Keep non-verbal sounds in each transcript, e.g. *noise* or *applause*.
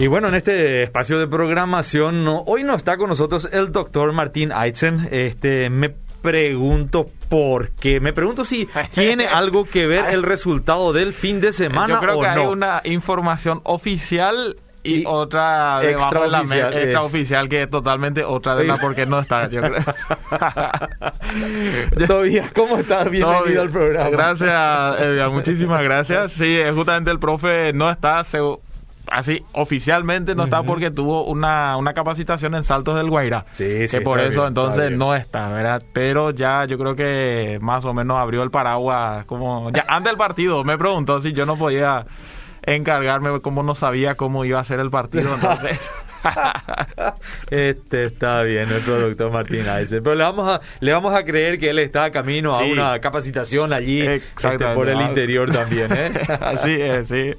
Y bueno, en este espacio de programación, no, hoy no está con nosotros el doctor Martín Aitzen. Este, me pregunto por qué. Me pregunto si *laughs* tiene algo que ver el resultado del fin de semana Yo creo o que hay no. una información oficial y, Y otra debajo de extraoficial, extraoficial que es totalmente otra de la porque no está. Yo creo. *laughs* Todavía, ¿cómo estás? Bienvenido bien. al programa. Gracias, Edgar, muchísimas gracias. *laughs* Sí, justamente el profe no está, se- así oficialmente no está porque tuvo una, una capacitación en saltos del Guairá. Sí, sí, que por eso bien, entonces está no está, ¿verdad? Pero ya yo creo que más o menos abrió el paraguas como ya antes del partido me preguntó si yo no podía encargarme como no sabía cómo iba a ser el partido, *laughs* entonces *laughs* Este está bien, nuestro doctor Martín Aizen. Pero le vamos a, le vamos a creer que él está a camino a una capacitación allí este, por el interior también, ¿eh? *laughs* Así es, sí.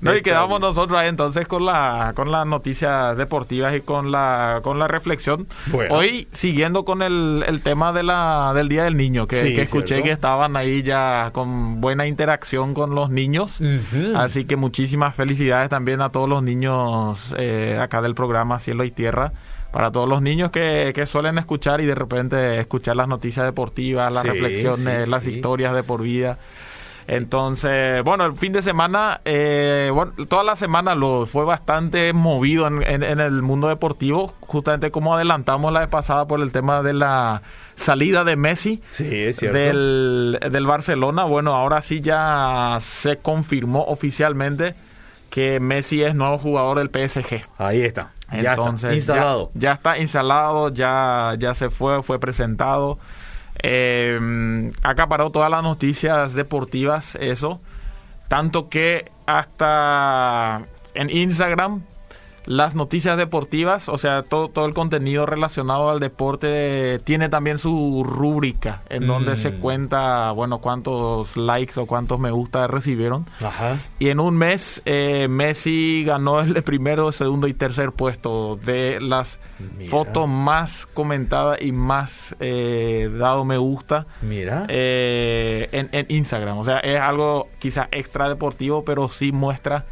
No, y Está quedamos nosotros ahí entonces con la con las noticias deportivas y con la con la reflexión. Bueno. Hoy siguiendo con el, el tema de la del Día del Niño, que, Sí, que escuché cierto. que estaban ahí ya con buena interacción con los niños. Así que muchísimas felicidades también a todos los niños eh, acá del programa Cielo y Tierra. Para todos los niños que, que suelen escuchar y de repente escuchar las noticias deportivas, las Sí, reflexiones, sí, las sí. historias de por vida. Entonces, bueno, el fin de semana, eh, bueno, toda la semana lo fue bastante movido en, en- en el mundo deportivo, justamente como adelantamos la vez pasada por el tema de la salida de Messi del, del Barcelona. Bueno, ahora sí ya se confirmó oficialmente que Messi es nuevo jugador del PSG. Ahí está. Ya Entonces, está instalado. Ya, ya está instalado, ya, ya se fue, fue presentado. Eh, acaparó todas las noticias deportivas, eso. Tanto que hasta en Instagram las noticias deportivas, o sea, todo, todo el contenido relacionado al deporte tiene también su rúbrica en donde Mm. se cuenta, bueno, cuántos likes o cuántos me gusta recibieron. Ajá. Y en un mes, eh, Messi ganó el primero, segundo y tercer puesto de las Mira. fotos más comentadas y más eh, dado me gusta Mira. eh, en, en Instagram. O sea, es algo quizás extra deportivo, pero sí muestra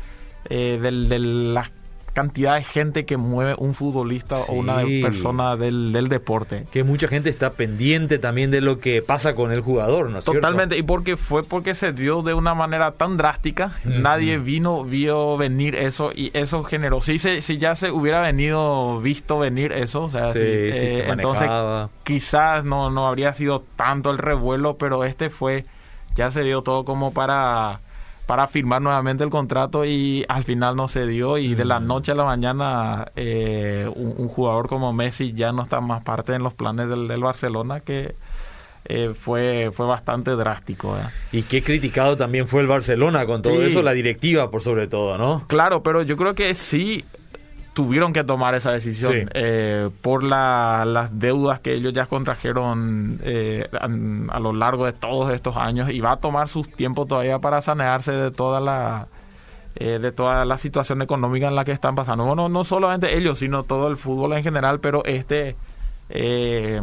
eh, del, de la cantidad de gente que mueve un futbolista o una persona del, del deporte. que mucha gente está pendiente también de lo que pasa con el jugador, ¿no es cierto? Totalmente, y porque fue porque se dio de una manera tan drástica, nadie vino, vio venir eso y eso generó. Si, se, si ya se hubiera venido, visto venir eso, o sea, Sí, si, sí, eh, se entonces quizás no, no habría sido tanto el revuelo, pero este fue, ya se dio todo como para para firmar nuevamente el contrato y al final no se dio y de la Mm. noche a la mañana eh, un, un jugador como Messi ya no está más parte en los planes del, del Barcelona que eh, fue fue bastante drástico. Y qué criticado también fue el Barcelona con todo Sí. eso, la directiva por sobre todo, ¿no? claro pero yo creo que sí tuvieron que tomar esa decisión Sí. eh, por la- las deudas que ellos ya contrajeron eh, a, lo largo de todos estos años y va a tomar sus tiempos todavía para sanearse de toda la eh, de toda la situación económica en la que están pasando. Bueno, no solamente ellos, sino todo el fútbol en general, pero este eh,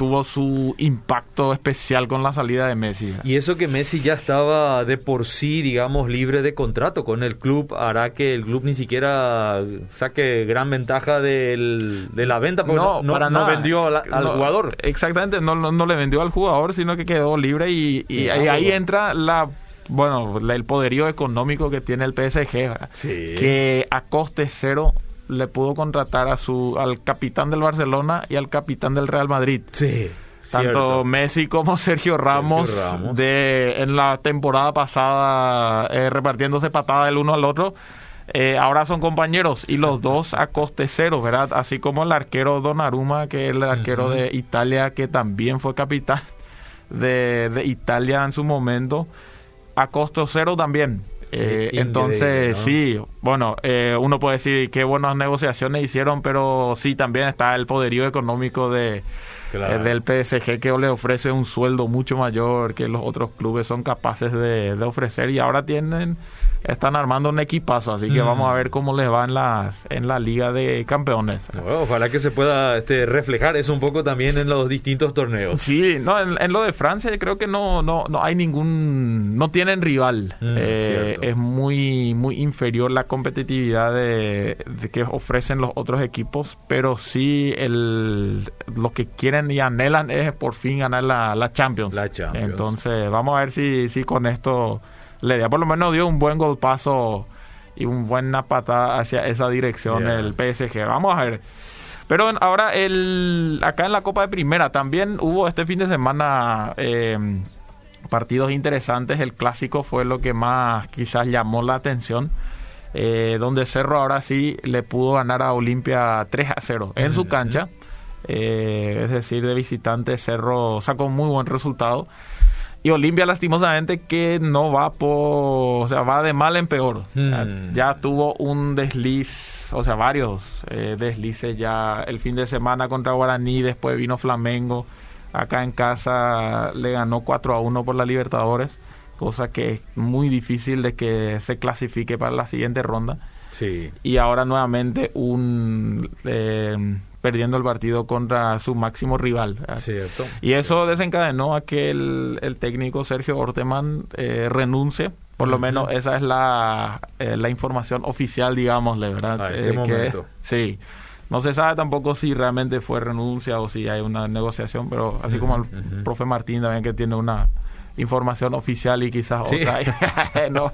tuvo su impacto especial con la salida de Messi. Y eso que Messi ya estaba de por sí, digamos, libre de contrato con el club, hará que el club ni siquiera saque gran ventaja del- de la venta, porque no, no- para no nada. vendió al, al No, jugador. Exactamente, no, no, le vendió al jugador, sino que quedó libre y, ahí, entra la bueno el poderío económico que tiene el PSG, que a coste cero le pudo contratar a su al capitán del Barcelona y al capitán del Real Madrid. Sí. Tanto cierto. Messi como Sergio Ramos, Ramos. de en la temporada pasada eh, repartiéndose patada del uno al otro. eh, ahora son compañeros y los dos a coste cero, ¿verdad? Así como el arquero Donnarumma, que es el arquero de Italia, que también fue capitán de, de Italia en su momento, a costo cero también. Eh, entonces, sí, bueno, eh, uno puede decir qué buenas negociaciones hicieron, pero sí también está el poderío económico de, Claro. eh, del PSG que le ofrece un sueldo mucho mayor que los otros clubes son capaces de, de ofrecer y ahora tienen están armando un equipazo, así que vamos a ver cómo les va en la, en la Liga de Campeones. ojalá que se pueda este, reflejar eso un poco también en los distintos torneos. Sí, no, en, lo de Francia creo que no, no, no hay ningún, no tienen rival. Mm, eh, es muy, muy inferior la competitividad de, que ofrecen los otros equipos, pero sí el, lo que quieren y anhelan es por fin ganar la, la Champions. La Champions. Entonces, vamos a ver si, si con esto le dio, por lo menos dio un buen golpazo y un buena patada hacia esa dirección el PSG. Vamos a ver. Pero ahora el acá en la Copa de Primera también hubo este fin de semana em, partidos interesantes. El clásico fue lo que más quizás llamó la atención. Eh, donde Cerro ahora sí le pudo ganar a Olimpia 3 a 0 en su cancha. Eh, es decir, de visitante Cerro sacó muy buen resultado. Y Olimpia lastimosamente que no va por, o sea, va de mal en peor. Hmm. Ya, tuvo un desliz, o sea, varios eh, deslices ya el fin de semana contra Guaraní, después vino Flamengo. Acá en casa le ganó 4 a 1 por la Libertadores, cosa que es muy difícil de que se clasifique para la siguiente ronda. Sí. Y ahora nuevamente un eh, perdiendo el partido contra su máximo rival. Cierto. Y eso desencadenó a que el, técnico Sergio Orteman eh, renuncie. Por lo menos esa es la, eh, la información oficial, digámosle, ¿verdad? Ah, eh, momento? sí. No se sabe tampoco si realmente fue renuncia o si hay una negociación, pero así como el profe Martín también que tiene una información oficial y quizás otra. *laughs* no.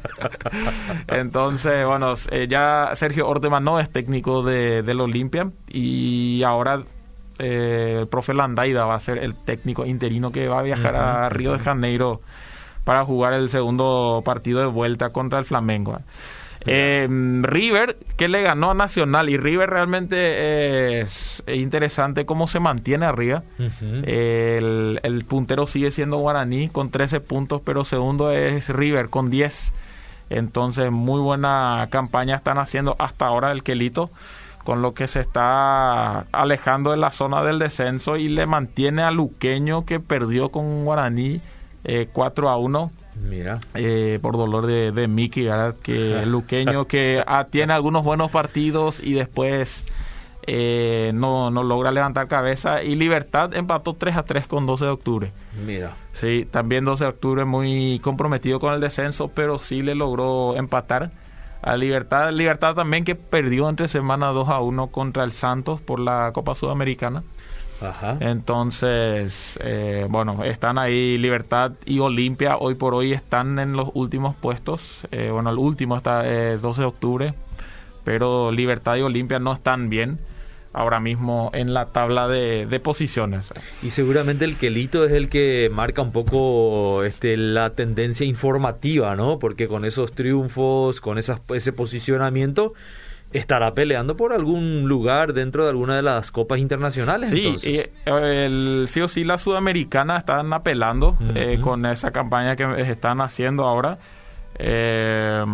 Entonces, bueno, eh, ya Sergio Orteman no es técnico de, del Olimpia y ahora eh, el profe Landaida va a ser el técnico interino que va a viajar a Río de Janeiro para jugar el segundo partido de vuelta contra el Flamengo. Eh, River, que le ganó a Nacional, y River realmente es interesante cómo se mantiene arriba. el, puntero sigue siendo Guaraní con 13 puntos, pero segundo es River con 10. Entonces, muy buena campaña están haciendo hasta ahora el Quelito, con lo que se está alejando de la zona del descenso y le mantiene a Luqueño que perdió con Guaraní eh, 4 a 1 Mira. Eh, por dolor de, de Mickey, ¿verdad? Que Luqueño que *laughs* ah, tiene algunos buenos partidos y después eh, no, no logra levantar cabeza. Y Libertad empató 3 a 3 con 12 de octubre. Mira. Sí, también 12 de octubre muy comprometido con el descenso, pero sí le logró empatar a Libertad. Libertad también que perdió entre semana 2 a 1 contra el Santos por la Copa Sudamericana. Entonces, eh, bueno, están ahí Libertad y Olimpia. Hoy por hoy están en los últimos puestos. Eh, bueno, el último está eh, 12 de octubre. Pero Libertad y Olimpia no están bien ahora mismo en la tabla de, posiciones. Y seguramente el Quelito es el que marca un poco este, la tendencia informativa, ¿no? Porque con esos triunfos, con esas, ese posicionamiento estará peleando por algún lugar dentro de alguna de las copas internacionales. Sí, y el, sí o sí la sudamericana están apelando eh, con esa campaña que están haciendo ahora. Eh,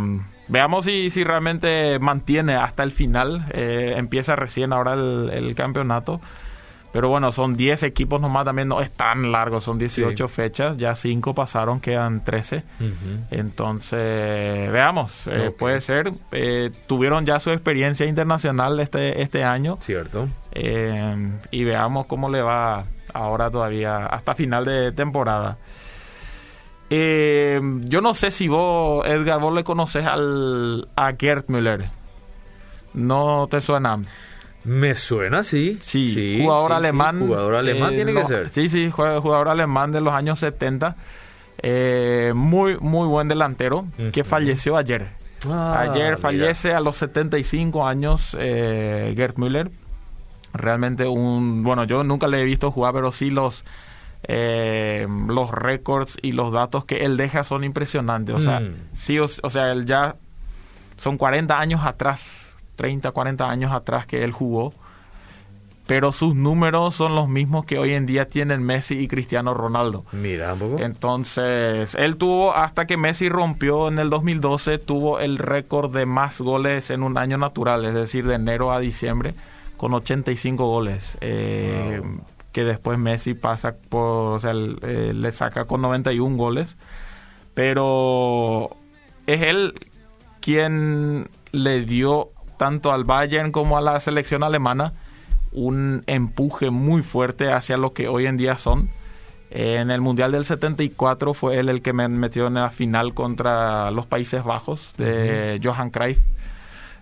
veamos si, si realmente mantiene hasta el final. Eh, empieza recién ahora el campeonato. Pero bueno, son 10 equipos nomás, también no es tan largo, son 18 fechas, ya 5 pasaron, quedan 13. Entonces, veamos, eh, puede ser. Eh, tuvieron ya su experiencia internacional este, este año. Cierto. Eh, y veamos cómo le va ahora todavía, hasta final de temporada. yo no sé si vos, Edgar, vos le conoces al, a Gerd Müller. ¿No te suena? Me suena, sí. Sí, jugador alemán. jugador alemán tiene que ser. Sí, sí, jugador alemán de los años 70. Eh, muy, muy buen delantero que falleció ayer. Ah, ayer fallece a los 75 años eh, Gerd Müller. Realmente un... Bueno, yo nunca le he visto jugar, pero sí los... Eh, los récords y los datos que él deja son impresionantes. O sea, mm. sí, o, o sea, él ya son 40 años atrás 30, 40 años atrás que él jugó, pero sus números son los mismos que hoy en día tienen Messi y Cristiano Ronaldo. Mira, Entonces, él tuvo, hasta que Messi rompió en el 2012, tuvo el récord de más goles en un año natural, es decir, de enero a diciembre, con 85 goles. Eh, que después Messi pasa por, o sea, eh, le saca con 91 goles. Pero es él quien le dio tanto al Bayern como a la selección alemana un empuje muy fuerte hacia lo que hoy en día son. En el Mundial del 74 fue él el que me metió en la final contra los Países Bajos de Johan Cruyff.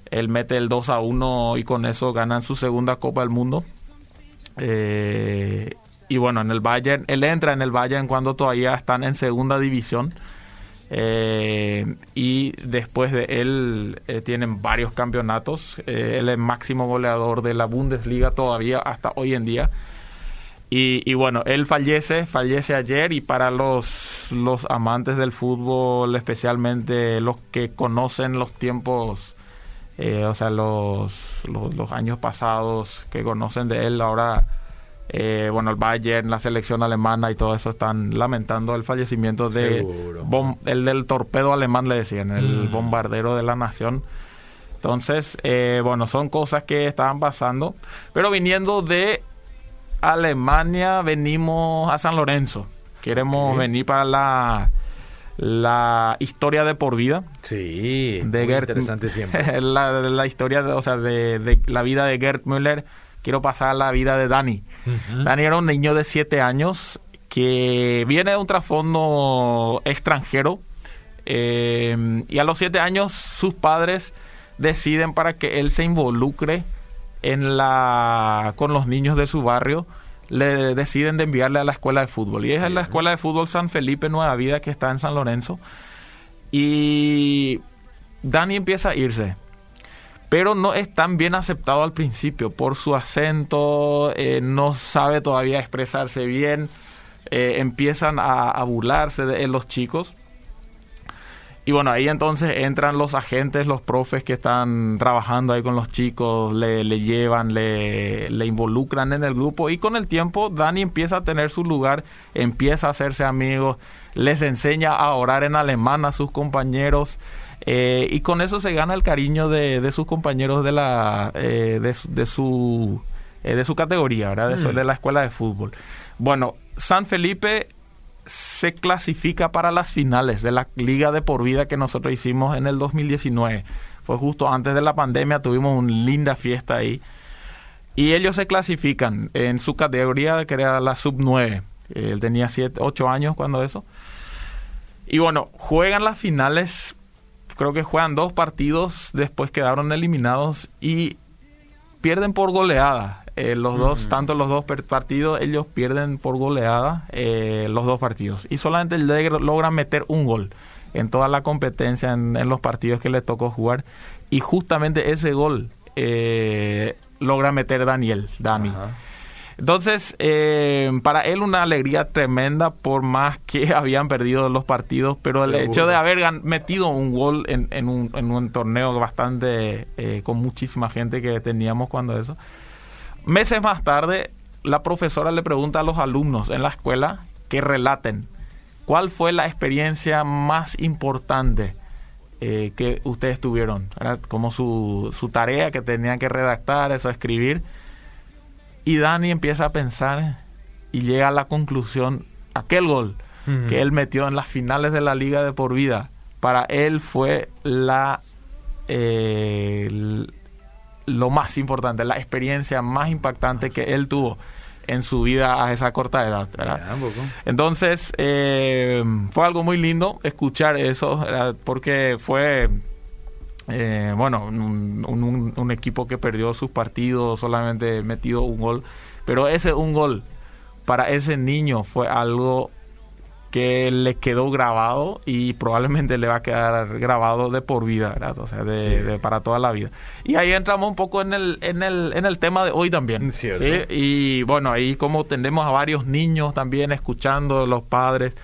Él mete el 2 a 1 y con eso ganan su segunda Copa del Mundo. Eh, y bueno, en el Bayern, él entra en el Bayern cuando todavía están en segunda división. Eh, y después de él eh, tienen varios campeonatos. Eh, él es máximo goleador de la Bundesliga todavía hasta hoy en día. Y, bueno, él fallece, fallece ayer y para los, los amantes del fútbol, especialmente los que conocen los tiempos, o sea, los, los, los años pasados, que conocen de él, ahora eh, bueno, el Bayern, la selección alemana y todo eso están lamentando el fallecimiento de el del torpedo alemán, le decían, el mm. bombardero de la nación. Entonces, eh, bueno, son cosas que estaban pasando. Pero viniendo de Alemania, venimos a San Lorenzo. Queremos venir para la, la historia de por vida. Sí, de muy interesante siempre. *laughs* la, historia, de, o sea, de, de la vida de Gerd Müller quiero pasar la vida de Dani. Dani era un niño de 7 años que viene de un trasfondo extranjero eh, y a los 7 años sus padres deciden para que él se involucre en la con los niños de su barrio le deciden de enviarle a la escuela de fútbol. Y es en la escuela de fútbol San Felipe Nueva Vida que está en San Lorenzo. Y Dani empieza a irse pero no es tan bien aceptado al principio por su acento, eh, no sabe todavía expresarse bien, eh, empiezan a, burlarse de los chicos. Y bueno, ahí entonces entran los agentes, los profes que están trabajando ahí con los chicos, le, llevan, le, le, involucran en el grupo y con el tiempo Dani empieza a tener su lugar, empieza a hacerse amigos, les enseña a orar en alemán a sus compañeros. Eh, y con eso se gana el cariño de, de sus compañeros de la eh, de, su eh, de su categoría, ¿verdad? De, mm. de la escuela de fútbol. Bueno, San Felipe se clasifica para las finales de la Liga de por vida que nosotros hicimos en el 2019. Fue justo antes de la pandemia, tuvimos una linda fiesta ahí. Y ellos se clasifican en su categoría, que era la sub 9. Él tenía 7, 8 años cuando eso. Y bueno, juegan las finales creo que juegan dos partidos, después quedaron eliminados y pierden por goleada. Eh, los dos, tanto los dos partidos, ellos pierden por goleada eh, los dos partidos. Y solamente logran meter un gol en toda la competencia, en, los partidos que les tocó jugar. Y justamente ese gol eh, logra meter Daniel, Dani. Entonces, eh, para él una alegría tremenda por más que *laughs* habían perdido los partidos, pero el hecho de haber metido un gol en, un, en un, torneo bastante eh, con muchísima gente que teníamos cuando eso. Meses más tarde, la profesora le pregunta a los alumnos en la escuela que relaten cuál fue la experiencia más importante eh, que ustedes tuvieron, como su, su tarea que tenían que redactar, eso, escribir y Dani empieza a pensar y llega a la conclusión, aquel gol que él metió en las finales de la liga de por vida, para él fue la eh, lo más importante, la experiencia más impactante que él tuvo en su vida a esa corta edad. Entonces, eh, fue algo muy lindo escuchar eso, porque fue eh, bueno, un, equipo que perdió sus partidos, solamente metido un gol, pero ese un gol para ese niño fue algo que le quedó grabado y probablemente le va a quedar grabado de por vida, ¿verdad? O sea, de, para toda la vida. Y ahí entramos un poco en el, en el, en el tema de hoy también. ¿sí? Y bueno, ahí como tenemos a varios niños también escuchando, los padres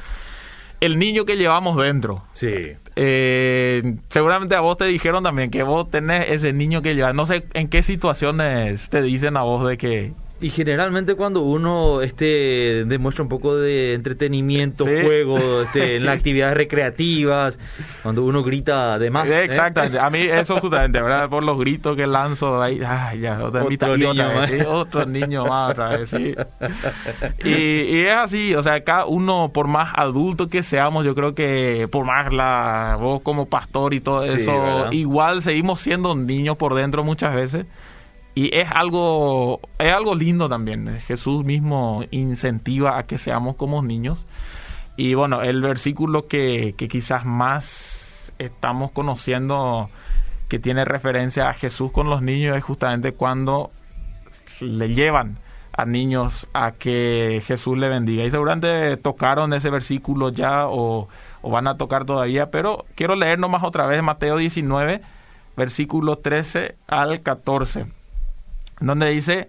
el niño que llevamos dentro. Sí. Eh, seguramente a vos te dijeron también que vos tenés ese niño que llevas. No sé en qué situaciones te dicen a vos de que Y generalmente cuando uno este demuestra un poco de entretenimiento, juego, este, en las *laughs* actividades recreativas, cuando uno grita de más. ¿eh? Exactamente, a mí eso justamente, ¿verdad? Por los gritos que lanzo ahí, ay, ya, otra otro, niño otro niño más otra vez, sí. *laughs* Y, y, es así, o sea, cada uno, por más adulto que seamos, yo creo que por más la voz como pastor y todo eso, igual seguimos siendo niños por dentro muchas veces y es algo, es algo lindo también. Jesús mismo incentiva a que seamos como niños. Y bueno, el versículo que, quizás más estamos conociendo que tiene referencia a Jesús con los niños es justamente cuando le llevan a niños a que Jesús le bendiga. Y seguramente tocaron ese versículo ya o, o van a tocar todavía, pero quiero leer nomás otra vez Mateo 19, versículo 13 al 14 donde dice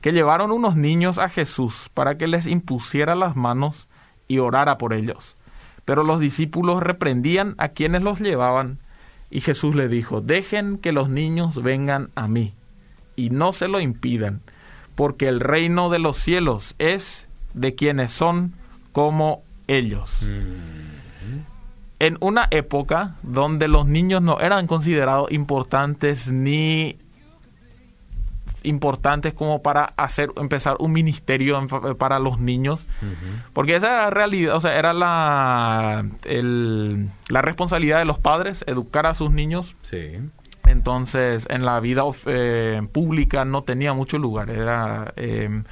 que llevaron unos niños a Jesús para que les impusiera las manos y orara por ellos. Pero los discípulos reprendían a quienes los llevaban, y Jesús le dijo, dejen que los niños vengan a mí, y no se lo impidan, porque el reino de los cielos es de quienes son como ellos. Mm. En una época donde los niños no eran considerados importantes ni importantes como para hacer empezar un ministerio para los niños. Porque esa era la realidad o sea era la la responsabilidad de los padres educar a sus niños. Sí. Entonces en la vida eh, pública no tenía mucho lugar. Era em,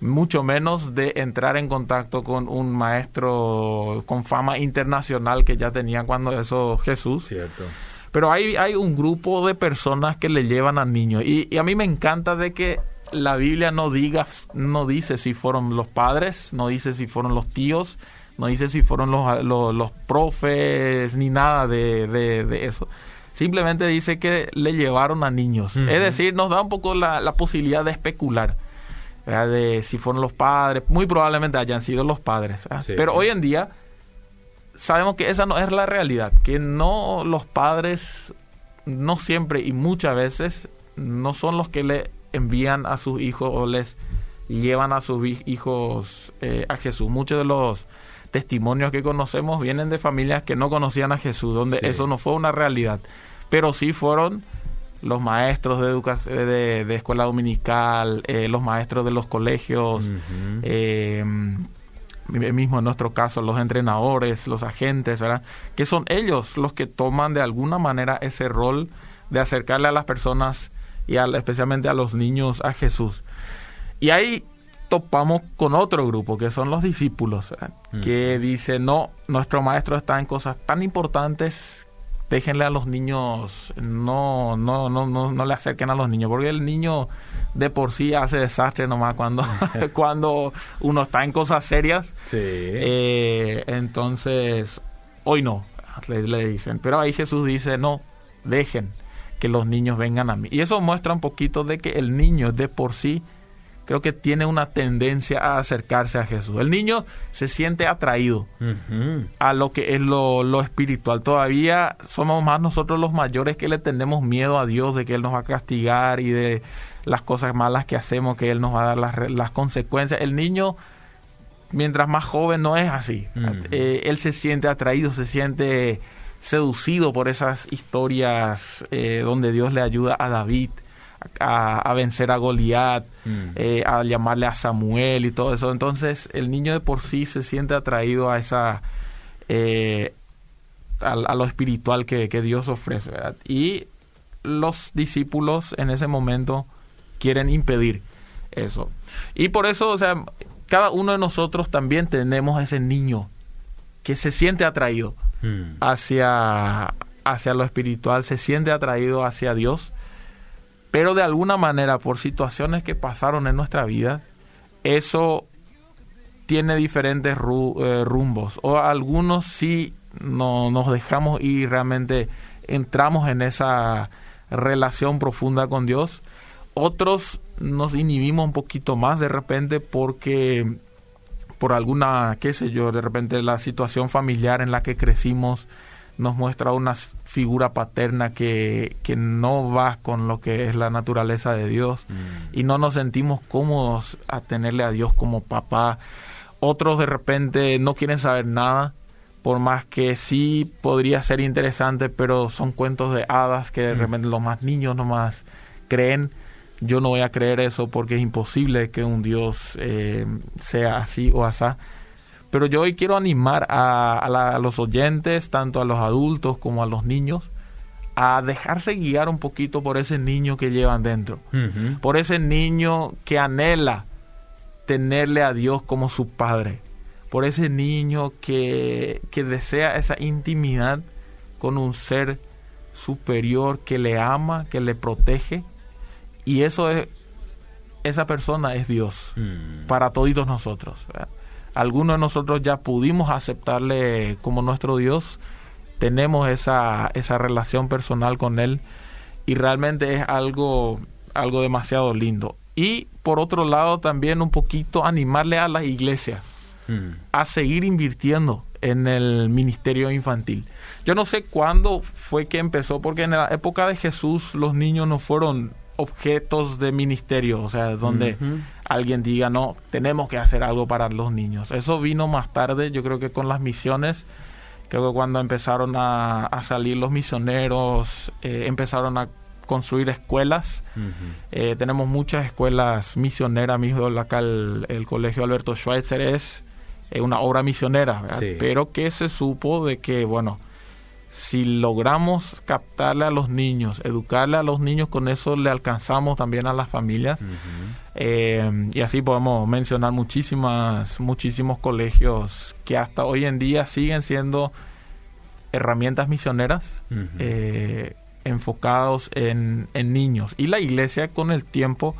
mucho menos de entrar en contacto con un maestro con fama internacional que ya tenía cuando eso Jesús. Cierto pero hay, hay un grupo de personas que le llevan a niños. Y, a mí me encanta de que la Biblia no diga, no dice si fueron los padres, no dice si fueron los tíos, no dice si fueron los, los, profes, ni nada de, de, eso. Simplemente dice que le llevaron a niños. Es decir, nos da un poco la, la posibilidad de especular. de si fueron los padres, muy probablemente hayan sido los padres. Pero hoy en día sabemos que esa no es la realidad, que no los padres, no siempre y muchas veces, no son los que le envían a sus hijos o les llevan a sus hijos eh, a Jesús. Muchos de los testimonios que conocemos vienen de familias que no conocían a Jesús, donde eso no fue una realidad, pero sí fueron los maestros de educación de, escuela dominical, eh, los maestros de los colegios, mismo en nuestro caso los entrenadores, los agentes, ¿verdad? Que son ellos los que toman de alguna manera ese rol de acercarle a las personas y especialmente a los niños a Jesús. Y ahí topamos con otro grupo, que son los discípulos, que dice, no, nuestro maestro está en cosas tan importantes déjenle a los niños, no, no, no, no, no le acerquen a los niños, porque el niño de por sí hace desastre nomás cuando, *laughs* *laughs* cuando uno está en cosas serias. Sí. Eh, entonces, hoy no, le, le dicen. Pero ahí Jesús dice, no, dejen que los niños vengan a mí. Y eso muestra un poquito de que el niño de por sí creo que tiene una tendencia a acercarse a Jesús. El niño se siente atraído a lo que es lo, espiritual. Todavía somos más nosotros los mayores que le tenemos miedo a Dios de que Él nos va a castigar y de las cosas malas que hacemos, que Él nos va a dar las, las consecuencias. El niño, mientras más joven, no es así. Eh, él se siente atraído, se siente seducido por esas historias eh, donde Dios le ayuda a David a, vencer a Goliat, mm. eh, a llamarle a Samuel y todo eso. Entonces el niño de por sí se siente atraído a esa... Eh, a, lo espiritual que, Dios ofrece. Y los discípulos en ese momento quieren impedir eso. Y por eso, o sea, cada uno de nosotros también tenemos ese niño que se siente atraído mm. hacia, hacia lo espiritual, se siente atraído hacia Dios pero de alguna manera, por situaciones que pasaron en nuestra vida, eso tiene diferentes eh, rumbos. O algunos sí no, nos dejamos y realmente entramos en esa relación profunda con Dios. Otros nos inhibimos un poquito más de repente porque por alguna, qué sé yo, de repente la situación familiar en la que crecimos nos muestra una figura paterna que, que no va con lo que es la naturaleza de Dios Mm. y no nos sentimos cómodos a tenerle a Dios como papá. Otros de repente no quieren saber nada, por más que sí podría ser interesante, pero son cuentos de hadas que de Mm. repente los más niños nomás creen. Yo no voy a creer eso porque es imposible que un Dios eh, sea así o asá. Pero yo hoy quiero animar a, a la- a los oyentes, tanto a los adultos como a los niños, a dejarse guiar un poquito por ese niño que llevan dentro. Por ese niño que anhela tenerle a Dios como su padre. Por ese niño que, que desea esa intimidad con un ser superior que le ama, que le protege. Y eso es, esa persona es Dios Mm. para toditos nosotros. ¿verdad? Algunos de nosotros ya pudimos aceptarle como nuestro Dios, tenemos esa, esa relación personal con Él y realmente es algo, algo demasiado lindo. Y por otro lado también un poquito animarle a las iglesias Mm. a seguir invirtiendo en el ministerio infantil. Yo no sé cuándo fue que empezó, porque en la época de Jesús los niños no fueron objetos de ministerio, o sea, donde. Alguien diga, no, tenemos que hacer algo para los niños. Eso vino más tarde, yo creo que con las misiones, creo que cuando empezaron a, a salir los misioneros, eh, empezaron a construir escuelas. Eh, tenemos muchas escuelas misioneras, mismo acá el, el colegio Alberto Schweitzer es eh, una obra misionera, pero que se supo de que, bueno, si logramos captarle a los niños, educarle a los niños, con eso le alcanzamos también a las familias. Eh, y así podemos mencionar muchísimas, muchísimos colegios que hasta hoy en día siguen siendo herramientas misioneras eh, enfocados en, en niños. Y la iglesia con el tiempo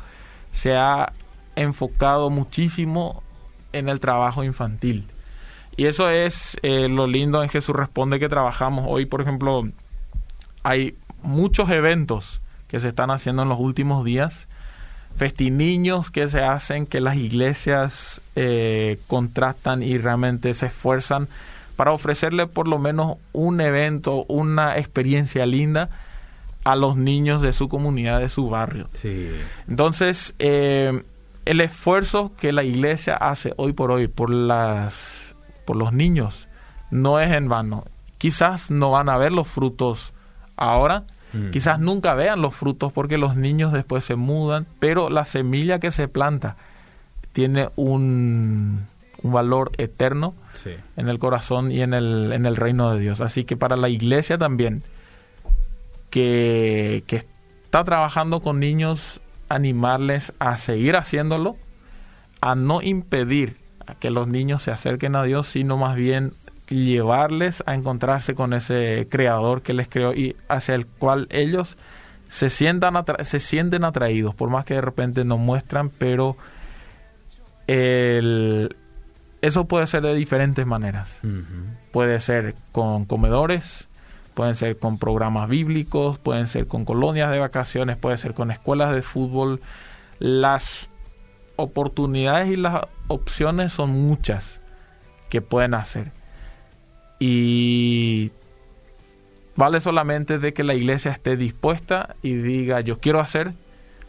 se ha enfocado muchísimo en el trabajo infantil. Y eso es eh, lo lindo en Jesús Responde que trabajamos. Hoy, por ejemplo, hay muchos eventos que se están haciendo en los últimos días. Festiniños que se hacen, que las iglesias eh, contratan y realmente se esfuerzan para ofrecerle por lo menos un evento, una experiencia linda a los niños de su comunidad, de su barrio. Sí. Entonces, eh, el esfuerzo que la iglesia hace hoy por hoy por las por los niños no es en vano. Quizás no van a ver los frutos ahora, Mm. quizás nunca vean los frutos porque los niños después se mudan, pero la semilla que se planta tiene un, un valor eterno Sí. en el corazón y en el, en el reino de Dios. Así que para la iglesia también, que, que está trabajando con niños, animarles a seguir haciéndolo, a no impedir a que los niños se acerquen a Dios, sino más bien llevarles a encontrarse con ese creador que les creó y hacia el cual ellos se sientan atra- se sienten atraídos, por más que de repente no muestran, pero el, eso puede ser de diferentes maneras. Puede ser con comedores, pueden ser con programas bíblicos, pueden ser con colonias de vacaciones, puede ser con escuelas de fútbol. Las oportunidades y las opciones son muchas que pueden hacer. Y vale solamente de que la iglesia esté dispuesta y diga, yo quiero hacer,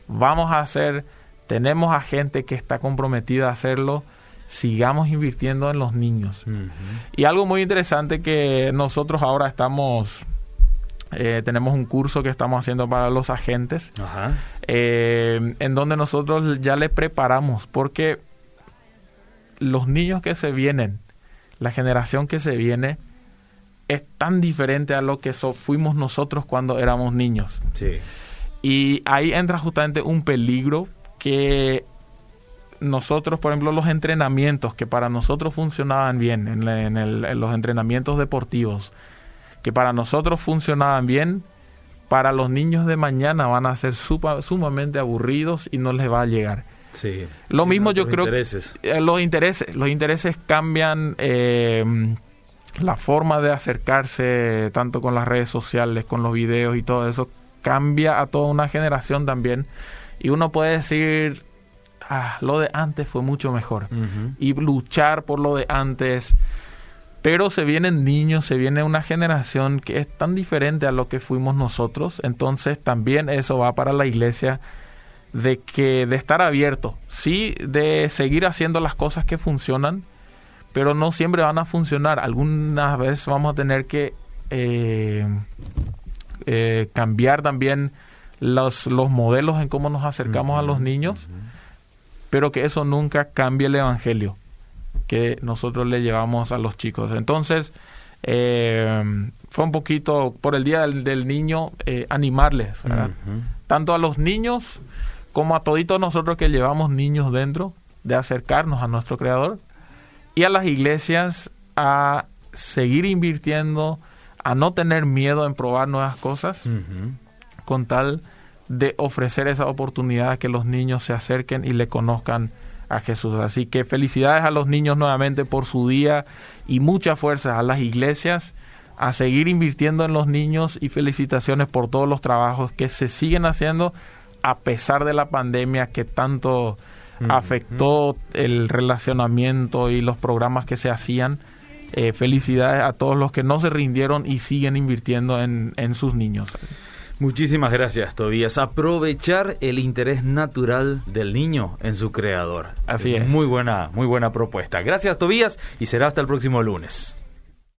vamos a hacer, tenemos a gente que está comprometida a hacerlo, sigamos invirtiendo en los niños. Y algo muy interesante que nosotros ahora estamos, eh, tenemos un curso que estamos haciendo para los agentes, Ajá. eh, en donde nosotros ya les preparamos, porque los niños que se vienen, la generación que se viene, es tan diferente a lo que so- fuimos nosotros cuando éramos niños. Sí. Y ahí entra justamente un peligro que nosotros, por ejemplo, los entrenamientos que para nosotros funcionaban bien, en, la- en el- en los entrenamientos deportivos, que para nosotros funcionaban bien, para los niños de mañana van a ser supa- sumamente aburridos y no les va a llegar. Sí. Lo mismo yo creo intereses. eh, los intereses, los intereses cambian eh, la forma de acercarse tanto con las redes sociales, con los videos y todo eso cambia a toda una generación también y uno puede decir ah, lo de antes fue mucho mejor y luchar por lo de antes pero se vienen niños, se viene una generación que es tan diferente a lo que fuimos nosotros, entonces también eso va para la iglesia de que de estar abierto, sí, de seguir haciendo las cosas que funcionan, pero no siempre van a funcionar. Algunas veces vamos a tener que eh, eh, cambiar también los, los modelos en cómo nos acercamos a los niños, pero que eso nunca cambie el Evangelio que nosotros le llevamos a los chicos. Entonces, eh, fue un poquito por el Día del, Niño animarles, tanto a los niños como a toditos nosotros que llevamos niños dentro, de acercarnos a nuestro Creador y a las iglesias a seguir invirtiendo, a no tener miedo en probar nuevas cosas, con tal de ofrecer esa oportunidad que los niños se acerquen y le conozcan a Jesús. Así que felicidades a los niños nuevamente por su día y mucha fuerza a las iglesias a seguir invirtiendo en los niños y felicitaciones por todos los trabajos que se siguen haciendo a pesar de la pandemia que tanto afectó el relacionamiento y los programas que se hacían. Eh, felicidades a todos los que no se rindieron y siguen invirtiendo en, en sus niños. Muchísimas gracias, Tobías. Aprovechar el interés natural del niño en su creador. Así es. Muy buena, muy buena propuesta. Gracias, Tobías, y será hasta el próximo lunes.